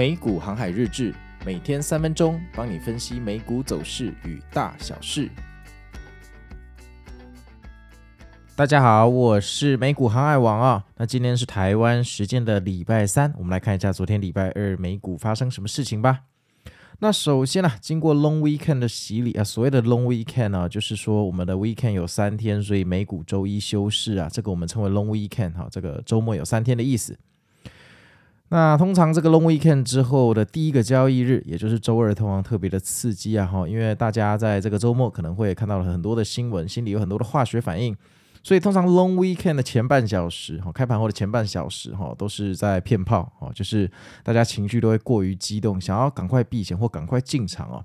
美股航海日志，每天三分钟，帮你分析美股走势与大小事。大家好，我是美股航海王啊。那今天是台湾时间的礼拜三，我们来看一下昨天礼拜二美股发生什么事情吧。那首先呢、经过 Long Weekend 的洗礼啊，所谓的 Long Weekend、啊，就是说我们的 Weekend 有三天，所以美股周一休市啊，这个我们称为 Long Weekend 哈、这个周末有三天的意思。那通常这个 long weekend 之后的第一个交易日，也就是周二，通常特别的刺激啊哈，因为大家在这个周末可能会看到了很多的新闻，心里有很多的化学反应，所以通常 long weekend 的前半小时哈，开盘后的前半小时哈，都是在骗炮哈，就是大家情绪都会过于激动，想要赶快避险或赶快进场哦。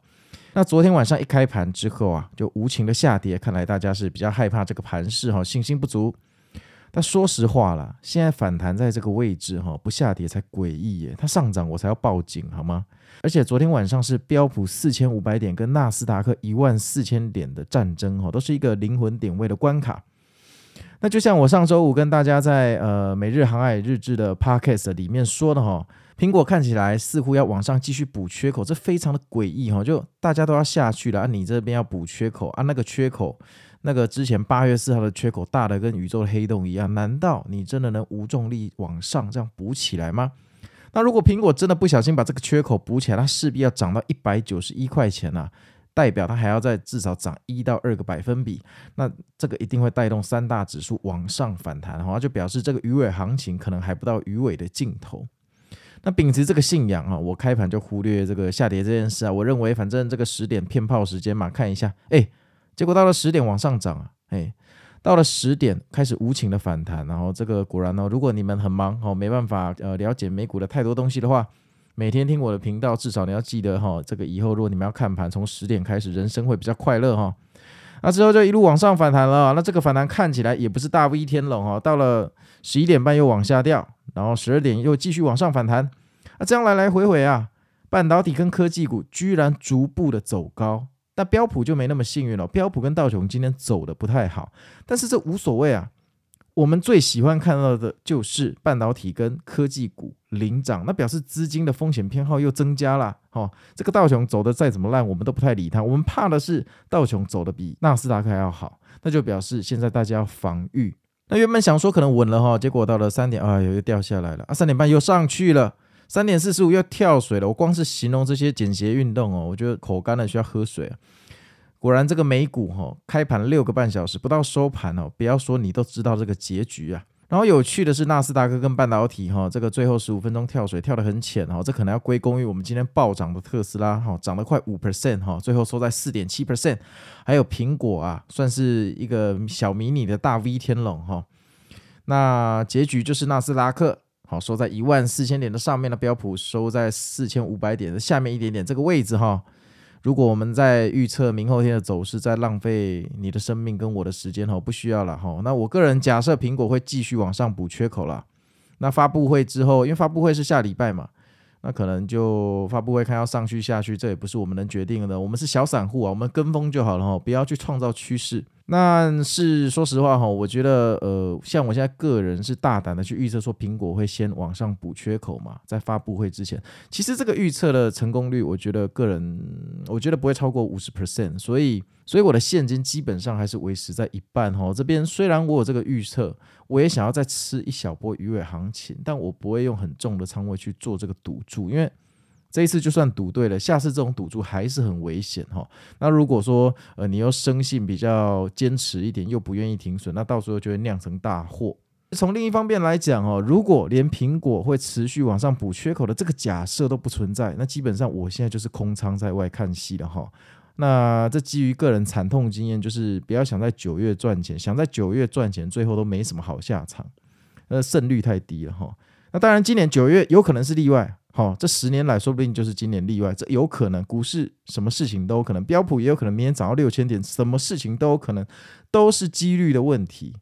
那昨天晚上一开盘之后啊，就无情的下跌，看来大家是比较害怕这个盘势哈，信心不足。但说实话啦，现在反弹在这个位置哈，不下跌才诡异耶。它上涨我才要报警好吗？而且昨天晚上是标普四千五百点跟纳斯达克一万四千点的战争哈，都是一个灵魂点位的关卡。那就像我上周五跟大家在呃每日航海日志的 Podcast 里面说的哈，苹果看起来似乎要往上继续补缺口，这非常的诡异哈，就大家都要下去了啊，你这边要补缺口啊，那个缺口。那个之前八月四号的缺口大的跟宇宙的黑洞一样，难道你真的能无重力往上这样补起来吗？那如果苹果真的不小心把这个缺口补起来，它势必要涨到一百九十一块钱啊，代表它还要再至少涨一到二个百分比，那这个一定会带动三大指数往上反弹，好，就表示这个鱼尾行情可能还不到鱼尾的尽头。那秉持这个信仰啊，我开盘就忽略这个下跌这件事啊，我认为反正这个十点骗炮时间嘛，看一下，哎。结果到了十点往上涨啊，哎，到了十点开始无情的反弹，然后这个果然呢，如果你们很忙哦，没办法呃了解美股的太多东西的话，每天听我的频道，至少你要记得哈，这个以后如果你们要看盘，从十点开始，人生会比较快乐哈。那之后就一路往上反弹了，那这个反弹看起来也不是大 V 天龙哈，到了十一点半又往下掉，然后十二点又继续往上反弹，那这样来来回回啊，半导体跟科技股居然逐步的走高。那标普就没那么幸运了，标普跟道琼今天走的不太好，但是这无所谓啊。我们最喜欢看到的就是半导体跟科技股领涨，那表示资金的风险偏好又增加了。哦，这个道琼走的再怎么烂，我们都不太理它。我们怕的是道琼走的比纳斯达克还要好，那就表示现在大家要防御。那原本想说可能稳了哈，结果到了三点，哎呦又掉下来了啊，三点半又上去了。三点四十五又跳水了，我光是形容这些简谐运动哦，我觉得口干了需要喝水。果然这个美股哈，开盘六个半小时不到收盘哦，不要说你都知道这个结局啊。然后有趣的是纳斯达克跟半导体哈，这个最后十五分钟跳水跳得很浅哈，这可能要归功于我们今天暴涨的特斯拉哈，涨了快五 percent 哈，最后收在四点七 percent，还有苹果啊，算是一个小迷你的大 V 天龙哈。那结局就是纳斯达克。好，收在一万四千点的上面的标普收在四千五百点的下面一点点这个位置哈。如果我们在预测明后天的走势，在浪费你的生命跟我的时间哈，不需要了哈。那我个人假设苹果会继续往上补缺口了。那发布会之后，因为发布会是下礼拜嘛，那可能就发布会看要上去下去，这也不是我们能决定的。我们是小散户啊，我们跟风就好了哈，不要去创造趋势。那是说实话哈，我觉得呃，像我现在个人是大胆的去预测说苹果会先往上补缺口嘛，在发布会之前，其实这个预测的成功率，我觉得个人我觉得不会超过五十 percent，所以所以我的现金基本上还是维持在一半哈。这边虽然我有这个预测，我也想要再吃一小波鱼尾行情，但我不会用很重的仓位去做这个赌注，因为。这一次就算赌对了，下次这种赌注还是很危险哈。那如果说呃你又生性比较坚持一点，又不愿意停损，那到时候就会酿成大祸。从另一方面来讲哦，如果连苹果会持续往上补缺口的这个假设都不存在，那基本上我现在就是空仓在外看戏了哈。那这基于个人惨痛经验，就是不要想在九月赚钱，想在九月赚钱，最后都没什么好下场，那胜率太低了哈。那当然，今年九月有可能是例外。好，这十年来说不定就是今年例外，这有可能。股市什么事情都有可能，标普也有可能明天涨到六千点，什么事情都有可能，都是几率的问题。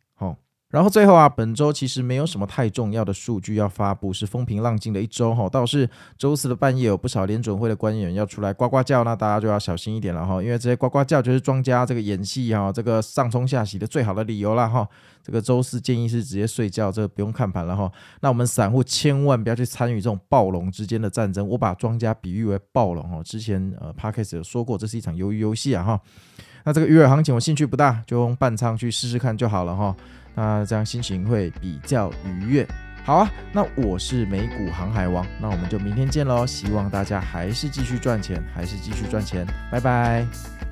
然后最后啊，本周其实没有什么太重要的数据要发布，是风平浪静的一周哈。倒是周四的半夜有不少联准会的官员要出来呱呱叫，那大家就要小心一点了哈，因为这些呱呱叫就是庄家这个演戏哈，这个上冲下洗的最好的理由了哈。这个周四建议是直接睡觉，这个不用看盘了哈。那我们散户千万不要去参与这种暴龙之间的战争，我把庄家比喻为暴龙哈。之前呃 Podcast 有说过，这是一场鱿鱼游戏啊哈。那这个鱼饵行情我兴趣不大，就用半仓去试试看就好了哈。那这样心情会比较愉悦。好啊，那我是美股航海王，那我们就明天见喽。希望大家还是继续赚钱，还是继续赚钱，拜拜。